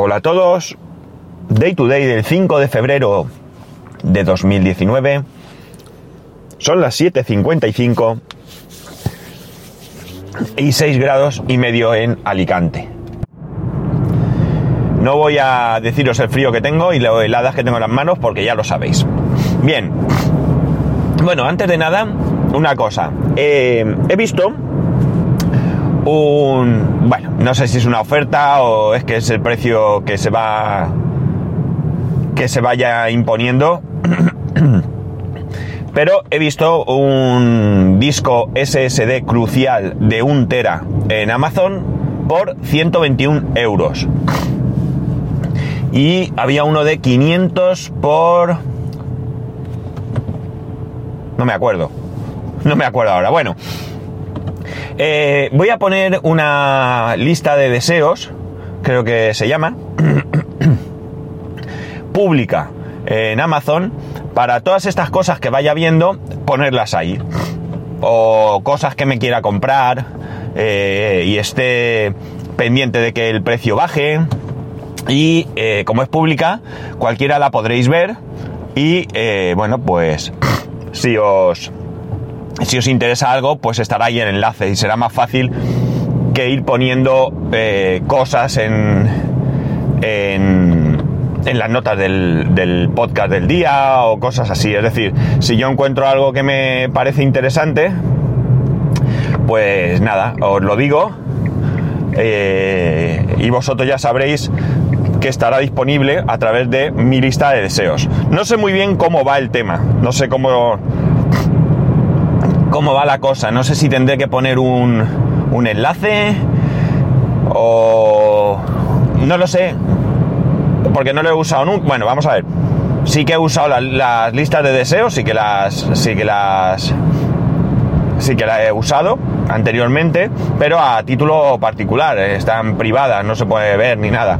Hola a todos. Day to day del 5 de febrero de 2019. Son las 7.55 y 6 grados y medio en Alicante. No voy a deciros el frío que tengo y lo heladas que tengo en las manos porque ya lo sabéis. Bien. Bueno, antes de nada, una cosa. Eh, he visto un... Bueno, no sé si es una oferta o es que es el precio que se va... que se vaya imponiendo. Pero he visto un disco SSD crucial de 1 tera en Amazon por 121 euros. Y había uno de 500 por... No me acuerdo. No me acuerdo ahora. Bueno, eh, voy a poner una lista de deseos, creo que se llama, pública en Amazon, para todas estas cosas que vaya viendo, ponerlas ahí. O cosas que me quiera comprar eh, y esté pendiente de que el precio baje. Y eh, como es pública, cualquiera la podréis ver. Y bueno, pues si os si os interesa algo, pues estará ahí el enlace y será más fácil que ir poniendo eh, cosas en, en, las notas del, del, podcast del día o cosas así. Es decir, si yo encuentro algo que me parece interesante, pues nada, os lo digo eh, y vosotros ya sabréis que estará disponible a través de mi lista de deseos. No sé muy bien cómo va el tema, no sé cómo cómo va la cosa. No sé si tendré que poner un, un enlace o... No lo sé, porque no lo he usado nunca. Bueno, vamos a ver. Sí que he usado las, listas de deseos, sí que las... Sí que las... Sí que las he usado anteriormente, pero a título particular, están privadas, no se puede ver ni nada.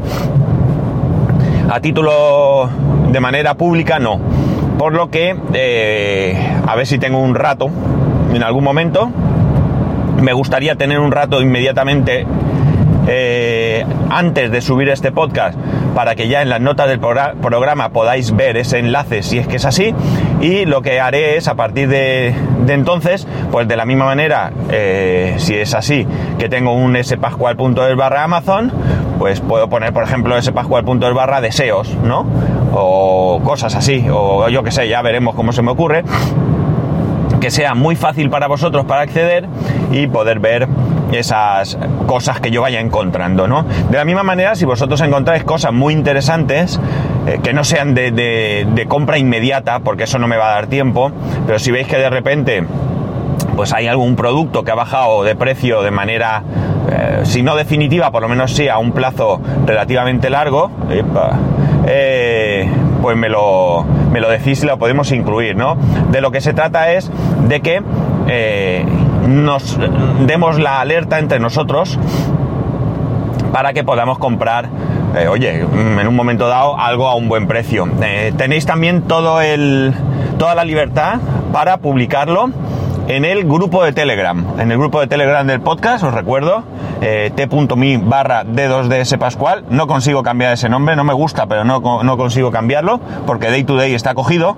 A título de manera pública no. Por lo que, eh, a ver si tengo un rato en algún momento. Me gustaría tener un rato inmediatamente eh, antes de subir este podcast para que ya en las notas del programa podáis ver ese enlace si es que es así. Y lo que haré es a partir de, entonces pues de la misma manera eh, si es así que tengo un spascual.es barra amazon pues puedo poner por ejemplo spascual.es barra deseos no o cosas así o yo que sé ya veremos cómo se me ocurre que sea muy fácil para vosotros para acceder y poder ver esas cosas que yo vaya encontrando, ¿no? De la misma manera, si vosotros encontráis cosas muy interesantes, eh, que no sean de, compra inmediata, porque eso no me va a dar tiempo, pero si veis que de repente pues hay algún producto que ha bajado de precio de manera, eh, si no definitiva, por lo menos sí a un plazo relativamente largo, eh, pues me lo, me lo decís y lo podemos incluir, ¿no? De lo que se trata es de que eh, nos demos la alerta entre nosotros para que podamos comprar, eh, oye, en un momento dado algo a un buen precio. Eh, tenéis también todo el, toda la libertad para publicarlo en el grupo de Telegram. En el grupo de Telegram del podcast, os recuerdo, eh, t.me barra D2DS Pascual. No consigo cambiar ese nombre, no me gusta, pero no, no consigo cambiarlo, porque Day to Day está cogido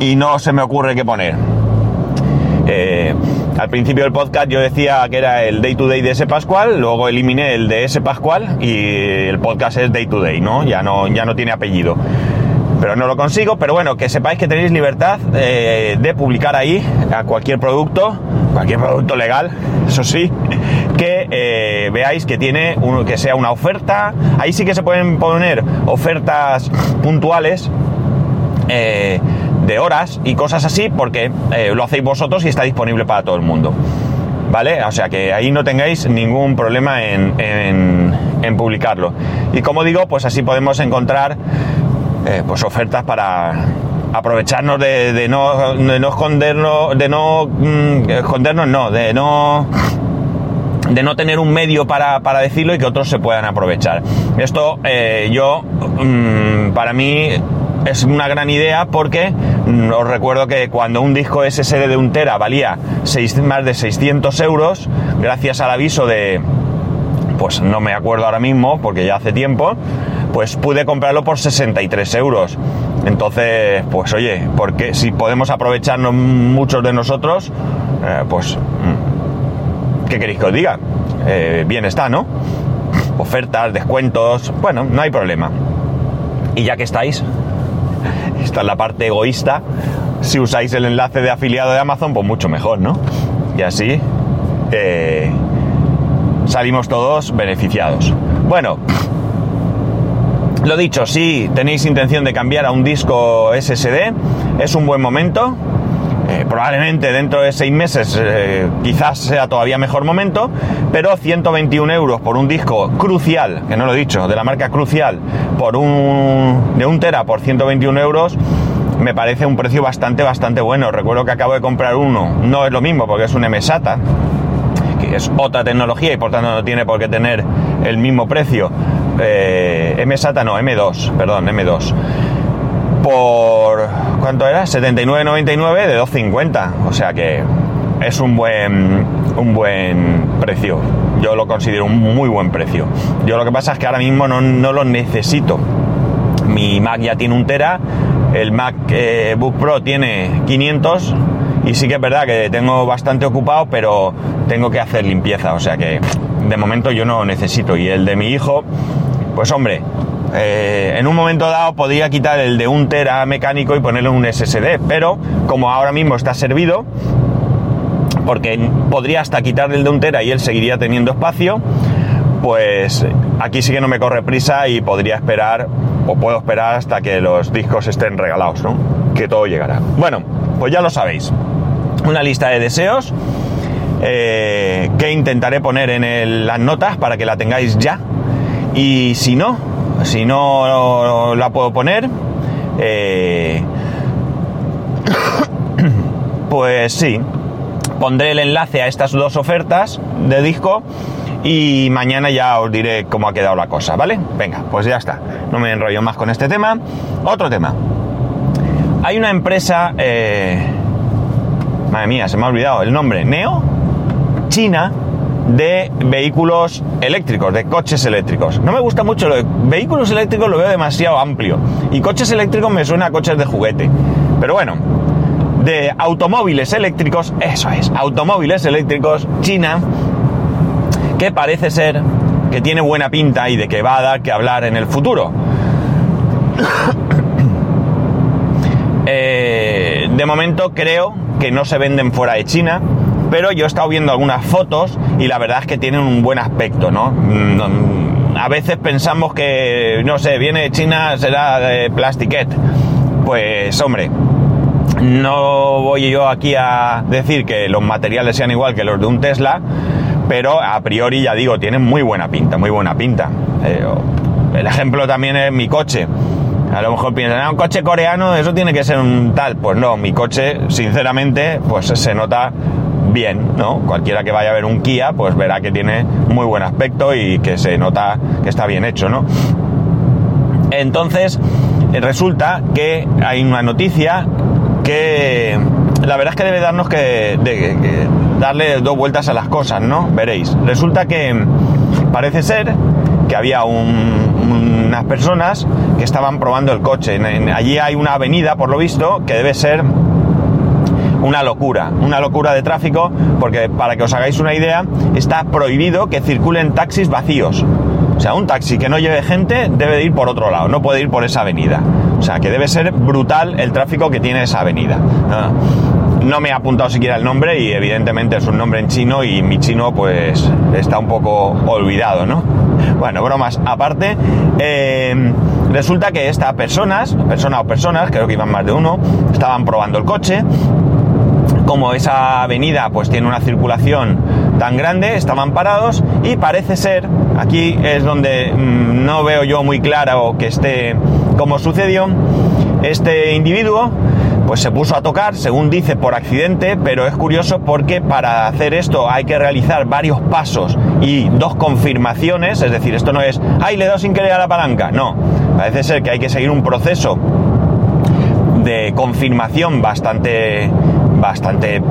y no se me ocurre qué poner. Eh, al principio del podcast yo decía que era el Day to Day de ese Pascual, luego eliminé el de ese Pascual y el podcast es Day to Day, ¿no? Ya no, ya no tiene apellido pero no lo consigo. Pero bueno, que sepáis que tenéis libertad eh, de publicar ahí a cualquier producto, cualquier producto legal, eso sí, que eh, veáis que tiene uno, que sea una oferta. Ahí sí que se pueden poner ofertas puntuales. Eh, de horas y cosas así porque lo hacéis vosotros y está disponible para todo el mundo. ¿Vale? O sea que ahí no tengáis ningún problema en, en publicarlo. Y como digo, pues así podemos encontrar eh, pues ofertas para aprovecharnos de, no, de no escondernos, de no mm, escondernos, no, de no de no tener un medio para, para, decirlo y que otros se puedan aprovechar. Esto eh, yo, mmm, para mí es una gran idea porque mmm, os recuerdo que cuando un disco SSD de un tera valía más de 600 euros, gracias al aviso de, pues no me acuerdo ahora mismo porque ya hace tiempo, pues pude comprarlo por 63 euros. Entonces, pues oye, porque si podemos aprovecharnos muchos de nosotros, eh, pues, mm, ¿qué queréis que os diga? Eh, bien está, ¿no? Ofertas, descuentos, bueno, no hay problema. Y ya que estáis, esta es la parte egoísta, si usáis el enlace de afiliado de Amazon, pues mucho mejor, ¿no? Y así eh, salimos todos beneficiados. Bueno, lo dicho, si tenéis intención de cambiar a un disco SSD, es un buen momento. Eh, probablemente dentro de seis meses eh, quizás sea todavía mejor momento, pero 121 euros por un disco crucial, que no lo he dicho, de la marca crucial, por un, de un tera por 121 euros, me parece un precio bastante, bastante bueno. Recuerdo que acabo de comprar uno, no es lo mismo porque es un MSATA, que es otra tecnología y por tanto no tiene por qué tener el mismo precio. Eh, MSATA no, M2, perdón, M2 por ¿cuánto era? 79.99 de 2.50, o sea que es un buen un buen precio. Yo lo considero un muy buen precio. Yo lo que pasa es que ahora mismo no, lo necesito. Mi Mac ya tiene un tera, el Mac eh, Book Pro tiene 500 y sí que es verdad que tengo bastante ocupado, pero tengo que hacer limpieza, o sea que de momento yo no necesito. Y el de mi hijo, pues hombre, eh, en un momento dado podría quitar el de un tera mecánico y ponerle un SSD, pero como ahora mismo está servido, porque podría hasta quitarle el de un tera y él seguiría teniendo espacio, pues aquí sí que no me corre prisa y podría esperar, o puedo esperar hasta que los discos estén regalados, ¿no? Que todo llegará. Bueno, pues ya lo sabéis. Una lista de deseos eh, que intentaré poner en las notas para que la tengáis ya. Y si no, si no la puedo poner, eh, pues sí, pondré el enlace a estas dos ofertas de disco y mañana ya os diré cómo ha quedado la cosa, ¿vale? Venga, pues ya está. No me enrollo más con este tema. Otro tema. Hay una empresa... Eh, madre mía, se me ha olvidado el nombre. Neo. China de vehículos eléctricos, de coches eléctricos. No me gusta mucho lo de vehículos eléctricos, lo veo demasiado amplio. Y coches eléctricos me suena a coches de juguete. Pero bueno, de automóviles eléctricos, eso es, automóviles eléctricos, China, que parece ser que tiene buena pinta y de que va a dar que hablar en el futuro. Eh, de momento creo que no se venden fuera de China, pero yo he estado viendo algunas fotos y la verdad es que tienen un buen aspecto, ¿no? Mm, a veces pensamos que, no sé, viene de China, será de plastiquet. Pues hombre, no voy yo aquí a decir que los materiales sean igual que los de un Tesla, pero a priori ya digo, tienen muy buena pinta, muy buena pinta. Eh, el ejemplo también es mi coche. A lo mejor piensan, ah, un coche coreano, eso tiene que ser un tal. Pues no, mi coche, sinceramente, pues se nota bien, ¿no? Cualquiera que vaya a ver un Kia, pues verá que tiene muy buen aspecto y que se nota que está bien hecho, ¿no? Entonces, eh, resulta que hay una noticia que la verdad es que debe darnos que, darle dos vueltas a las cosas, ¿no? Veréis. Resulta que parece ser que había unas personas que estaban probando el coche. allí hay una avenida, por lo visto, que debe ser una locura, una locura de tráfico, porque para que os hagáis una idea, está prohibido que circulen taxis vacíos. O sea, un taxi que no lleve gente debe de ir por otro lado, no puede ir por esa avenida. O sea, que debe ser brutal el tráfico que tiene esa avenida. No, me ha apuntado siquiera el nombre y evidentemente es un nombre en chino y mi chino pues está un poco olvidado, ¿no? Bueno, bromas aparte, eh, resulta que estas personas, persona o personas, creo que iban más de uno, estaban probando el coche como esa avenida pues tiene una circulación tan grande, estaban parados y parece ser, aquí es donde mm, no veo yo muy claro que esté como sucedió, este individuo pues se puso a tocar, según dice, por accidente, pero es curioso porque para hacer esto hay que realizar varios pasos y dos confirmaciones, es decir, esto no es, ay, le he dado sin querer a la palanca, no, parece ser que hay que seguir un proceso de confirmación bastante bastante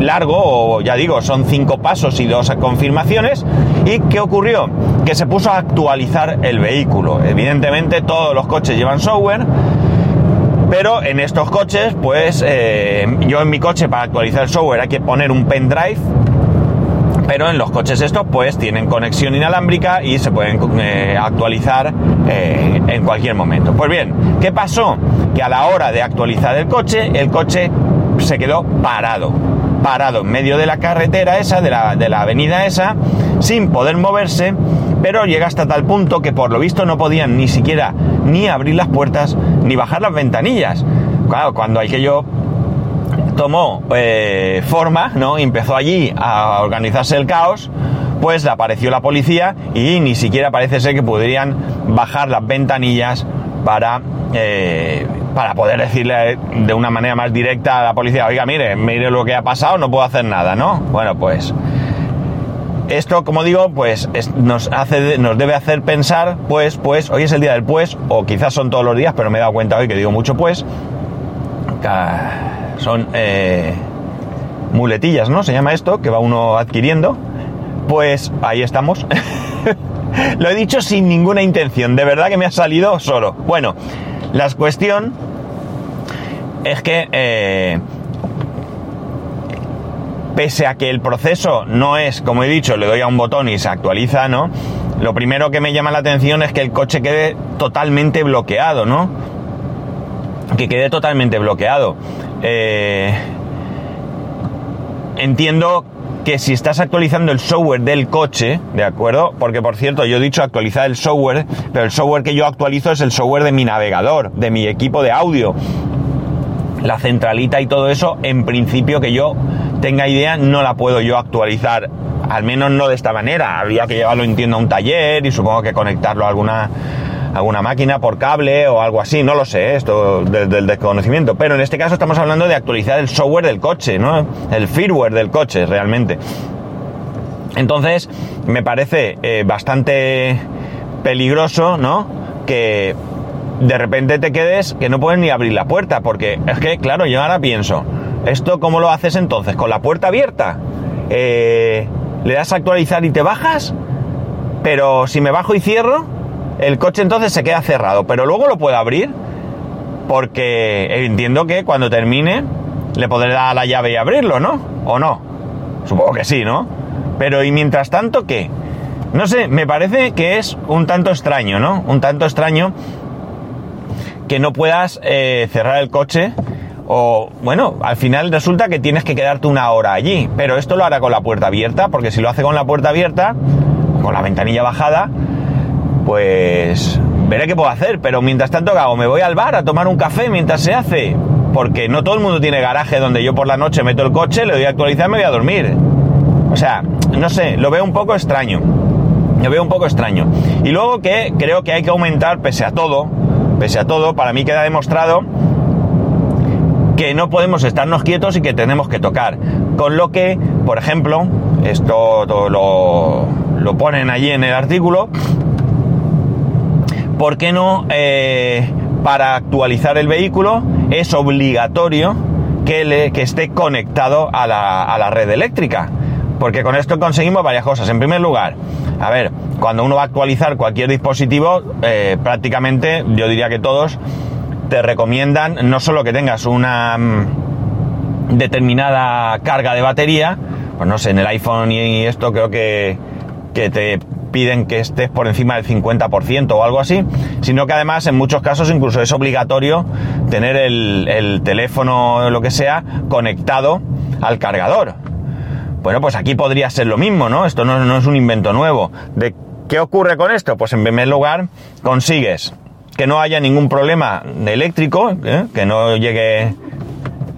largo, o ya digo, son cinco pasos y dos confirmaciones. ¿Y qué ocurrió? Que se puso a actualizar el vehículo. Evidentemente todos los coches llevan software, pero en estos coches, pues eh, yo en mi coche para actualizar el software hay que poner un pendrive pero en los coches estos pues tienen conexión inalámbrica y se pueden eh, actualizar eh, en cualquier momento. Pues bien, ¿qué pasó? Que a la hora de actualizar el coche, el coche se quedó parado, parado en medio de la carretera esa, de la, de la avenida esa, sin poder moverse, pero llega hasta tal punto que por lo visto no podían ni siquiera ni abrir las puertas ni bajar las ventanillas. Claro, cuando hay que yo tomó eh, forma, ¿no? empezó allí a organizarse el caos, pues apareció la policía y ni siquiera parece ser que podrían bajar las ventanillas para, eh, para poder decirle de una manera más directa a la policía, oiga, mire, mire lo que ha pasado, no puedo hacer nada, ¿no? Bueno, pues esto, como digo, pues nos, hace, nos debe hacer pensar, pues, pues, hoy es el día del pues, o quizás son todos los días, pero me he dado cuenta hoy que digo mucho pues, son eh, muletillas, ¿no? Se llama esto, que va uno adquiriendo. Pues ahí estamos. Lo he dicho sin ninguna intención, de verdad que me ha salido solo. Bueno, la cuestión es que eh, pese a que el proceso no es, como he dicho, le doy a un botón y se actualiza, ¿no? Lo primero que me llama la atención es que el coche quede totalmente bloqueado, ¿no? Que quede totalmente bloqueado. Eh, entiendo que si estás actualizando el software del coche, ¿de acuerdo? Porque por cierto, yo he dicho actualizar el software, pero el software que yo actualizo es el software de mi navegador, de mi equipo de audio. La centralita y todo eso, en principio que yo tenga idea, no la puedo yo actualizar. Al menos no de esta manera. Habría que llevarlo, entiendo, a un taller y supongo que conectarlo a alguna alguna máquina por cable o algo así, no lo sé, esto del, desconocimiento, pero en este caso estamos hablando de actualizar el software del coche, ¿no? El firmware del coche, realmente. Entonces, me parece eh, bastante peligroso, ¿no? Que de repente te quedes que no puedes ni abrir la puerta, porque es que, claro, yo ahora pienso, ¿esto cómo lo haces entonces? ¿Con la puerta abierta? Eh, ¿Le das a actualizar y te bajas? Pero si me bajo y cierro, el coche entonces se queda cerrado, pero luego lo puedo abrir porque entiendo que cuando termine le podré dar la llave y abrirlo, ¿no? ¿O no? Supongo que sí, ¿no? Pero ¿y mientras tanto qué? No sé, me parece que es un tanto extraño, ¿no? Un tanto extraño que no puedas eh, cerrar el coche o bueno, al final resulta que tienes que quedarte una hora allí, pero esto lo hará con la puerta abierta, porque si lo hace con la puerta abierta, con la ventanilla bajada, pues veré qué puedo hacer, pero mientras tanto, ¿qué hago? ¿Me voy al bar a tomar un café mientras se hace? Porque no todo el mundo tiene garaje donde yo por la noche meto el coche, le doy a actualizar y me voy a dormir. O sea, no sé, lo veo un poco extraño. Lo veo un poco extraño. Y luego que creo que hay que aumentar, pese a todo, pese a todo, para mí queda demostrado que no podemos estarnos quietos y que tenemos que tocar. Con lo que, por ejemplo, esto lo, lo ponen allí en el artículo, ¿por qué no eh, para actualizar el vehículo es obligatorio que, esté conectado a la, red eléctrica? Porque con esto conseguimos varias cosas. En primer lugar, a ver, cuando uno va a actualizar cualquier dispositivo, eh, prácticamente yo diría que todos te recomiendan no solo que tengas una mm, determinada carga de batería, pues no sé, en el iPhone y esto creo que, que te piden que estés por encima del 50% o algo así, sino que además en muchos casos incluso es obligatorio tener el, teléfono o lo que sea conectado al cargador. Bueno, pues aquí podría ser lo mismo, ¿no? Esto no, es un invento nuevo. ¿De qué ocurre con esto? Pues en primer lugar consigues que no haya ningún problema eléctrico, ¿eh? que no llegue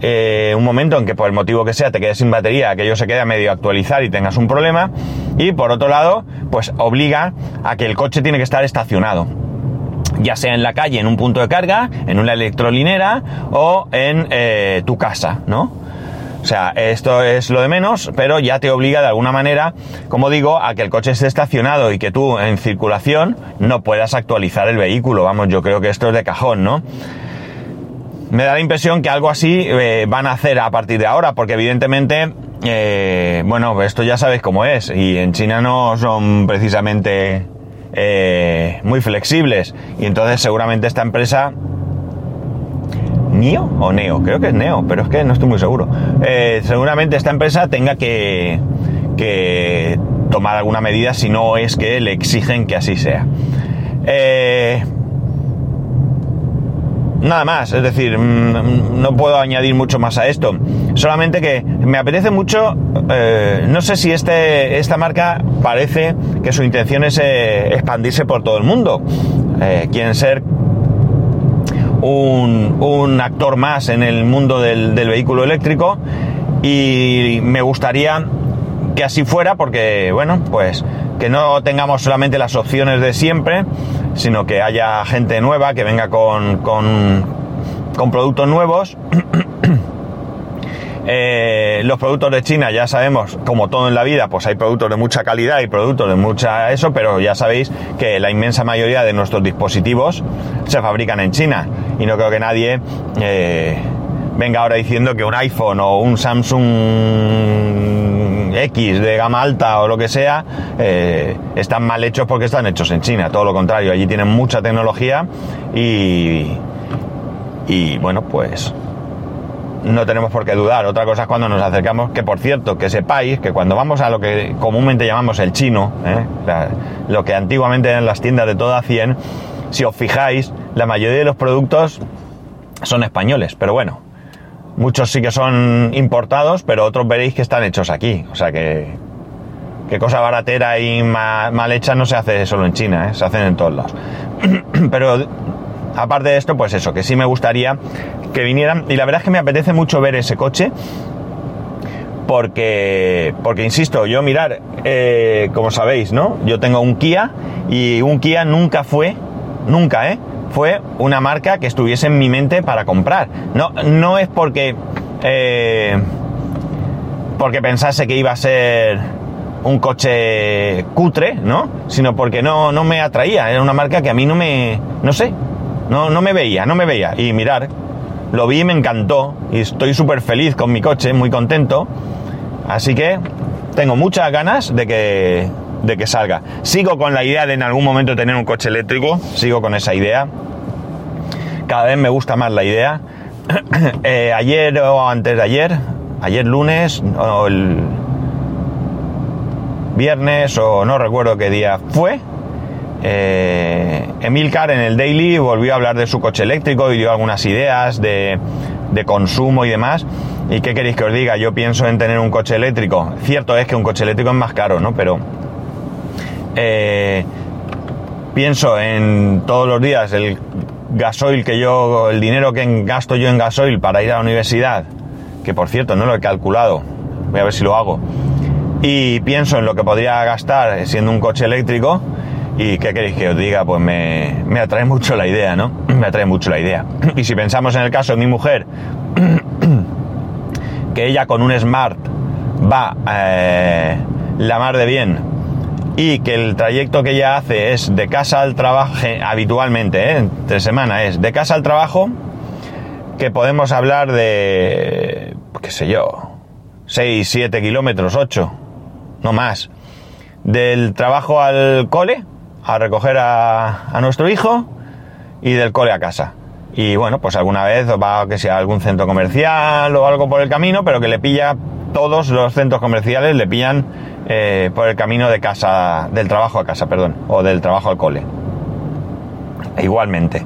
eh, un momento en que por el motivo que sea te quedes sin batería, aquello se quede medio actualizar y tengas un problema. Y por otro lado, pues obliga a que el coche tiene que estar estacionado. Ya sea en la calle, en un punto de carga, en una electrolinera o en eh, tu casa, ¿no? O sea, esto es lo de menos, pero ya te obliga de alguna manera, como digo, a que el coche esté estacionado y que tú en circulación no puedas actualizar el vehículo. Vamos, yo creo que esto es de cajón, ¿no? Me da la impresión que algo así eh, van a hacer a partir de ahora, porque evidentemente eh, bueno, esto ya sabéis cómo es, y en China no son precisamente eh, muy flexibles, y entonces seguramente esta empresa... ¿Nio o Neo? Creo que es Neo, pero es que no estoy muy seguro. Seguramente esta empresa tenga que, que tomar alguna medida si no es que le exigen que así sea. Eh, nada más, es decir, mm, no puedo añadir mucho más a esto. Solamente que me apetece mucho, eh, no sé si este, esta marca parece que su intención es eh, expandirse por todo el mundo. quieren ser un, un, actor más en el mundo del, del vehículo eléctrico y me gustaría que así fuera porque, bueno, pues que no tengamos solamente las opciones de siempre, sino que haya gente nueva que venga con, con, productos nuevos. Eh, los productos de China ya sabemos, como todo en la vida, pues hay productos de mucha calidad y productos de mucha eso, pero ya sabéis que la inmensa mayoría de nuestros dispositivos se fabrican en China y no creo que nadie eh, venga ahora diciendo que un iPhone o un Samsung X de gama alta o lo que sea eh, están mal hechos porque están hechos en China. Todo lo contrario, allí tienen mucha tecnología y, y bueno, pues no tenemos por qué dudar. Otra cosa es cuando nos acercamos, que por cierto, que sepáis que cuando vamos a lo que comúnmente llamamos el chino, ¿eh? lo que antiguamente eran las tiendas de toda 100, si os fijáis, la mayoría de los productos son españoles, pero bueno, Muchos sí que son importados, pero otros veréis que están hechos aquí. O sea que, que cosa baratera y mal, hecha no se hace solo en China, ¿eh? se hacen en todos lados. pero aparte de esto, pues eso, que sí me gustaría que vinieran. Y la verdad es que me apetece mucho ver ese coche. Porque, porque insisto, yo mirar, eh, como sabéis, ¿no? Yo tengo un Kia y un Kia nunca fue, nunca, ¿eh? Fue una marca que estuviese en mi mente para comprar. No, no es porque, eh, porque pensase que iba a ser un coche cutre, ¿no? Sino porque no, no me atraía. Era una marca que a mí no me, no sé, no, no me veía, no me veía. Y mirar, lo vi y me encantó. Y estoy súper feliz con mi coche, muy contento. Así que tengo muchas ganas de que, de que salga. Sigo con la idea de en algún momento tener un coche eléctrico, sigo con esa idea. Cada vez me gusta más la idea. Eh, ayer o antes de ayer, ayer lunes o el viernes o no recuerdo qué día fue, eh, Emilcar en el Daily volvió a hablar de su coche eléctrico y dio algunas ideas de, de consumo y demás. ¿Y qué queréis que os diga? Yo pienso en tener un coche eléctrico. Cierto es que un coche eléctrico es más caro, ¿no? Pero eh, pienso en todos los días el gasoil que yo, el dinero que gasto yo en gasoil para ir a la universidad, que por cierto no lo he calculado, voy a ver si lo hago, y pienso en lo que podría gastar siendo un coche eléctrico, y qué queréis que os diga, pues me, me atrae mucho la idea, ¿no? Me atrae mucho la idea. Y si pensamos en el caso de mi mujer, que ella con un Smart va eh, la mar de bien y que el trayecto que ella hace es de casa al trabajo, habitualmente, ¿eh? entre semana, es de casa al trabajo, que podemos hablar de, qué sé yo, 6, 7 kilómetros, 8, no más. Del trabajo al cole, a recoger a, a nuestro hijo, y del cole a casa. Y bueno, pues alguna vez va que sea algún centro comercial o algo por el camino, pero que le pilla todos los centros comerciales, le pillan eh, por el camino de casa, del trabajo a casa, perdón, o del trabajo al cole. Igualmente.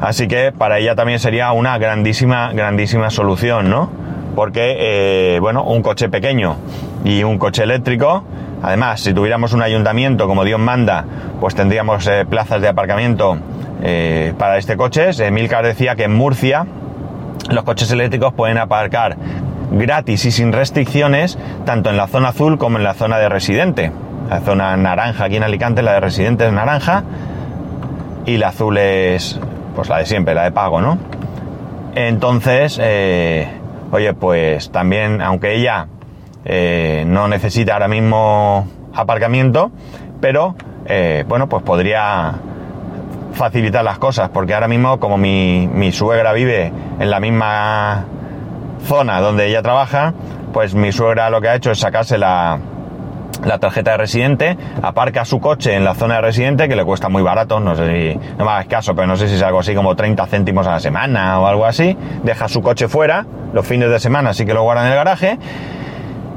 Así que para ella también sería una grandísima, grandísima solución, ¿no? Porque, eh, bueno, un coche pequeño y un coche eléctrico, además, si tuviéramos un ayuntamiento como Dios manda, pues tendríamos eh, plazas de aparcamiento para este coche. Emilcar decía que en Murcia los coches eléctricos pueden aparcar gratis y sin restricciones, tanto en la zona azul como en la zona de residente. La zona naranja aquí en Alicante, la de residente es naranja y la azul es pues la de siempre, la de pago, ¿no? Entonces, eh, oye, pues también, aunque ella eh, no necesita ahora mismo aparcamiento, pero eh, bueno, pues podría facilitar las cosas, porque ahora mismo como mi, mi suegra vive en la misma zona donde ella trabaja, pues mi suegra lo que ha hecho es sacarse la, la tarjeta de residente, aparca su coche en la zona de residente, que le cuesta muy barato, no sé si, no me hagas caso, pero no sé si es algo así como 30 céntimos a la semana o algo así, deja su coche fuera, los fines de semana sí que lo guarda en el garaje,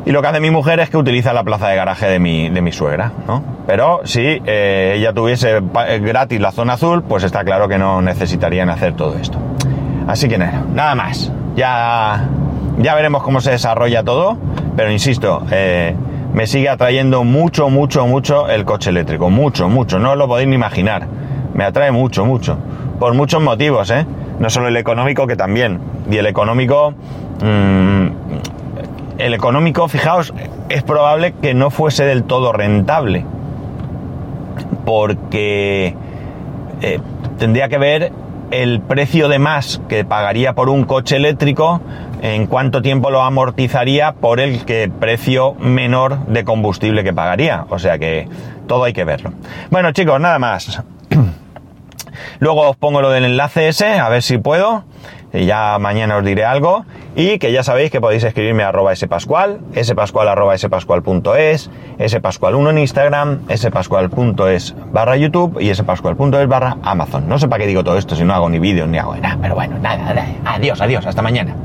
y lo que hace mi mujer es que utiliza la plaza de garaje de mi, de mi suegra, ¿no? Pero si eh, ella tuviese gratis la zona azul, pues está claro que no necesitarían hacer todo esto. Así que nada más. Ya, ya veremos cómo se desarrolla todo, pero insisto, eh, me sigue atrayendo mucho, mucho, mucho el coche eléctrico. Mucho, mucho. No lo podéis ni imaginar. Me atrae mucho, mucho. Por muchos motivos, ¿eh? No solo el económico, que también. Y el económico... Mmm, el económico, fijaos, es probable que no fuese del todo rentable. Porque eh, tendría que ver el precio de más que pagaría por un coche eléctrico, en cuánto tiempo lo amortizaría por el que precio menor de combustible que pagaría. O sea que todo hay que verlo. Bueno chicos, nada más. Luego os pongo lo del enlace ese, a ver si puedo. Y ya mañana os diré algo. Y que ya sabéis que podéis escribirme a arroba spascual, spascual arroba spascual.es, spascual1 en Instagram, spascual.es barra YouTube y spascual.es barra Amazon. No sé para qué digo todo esto si no hago ni vídeos ni hago nada, pero bueno, nada, nada. Adiós, adiós, hasta mañana.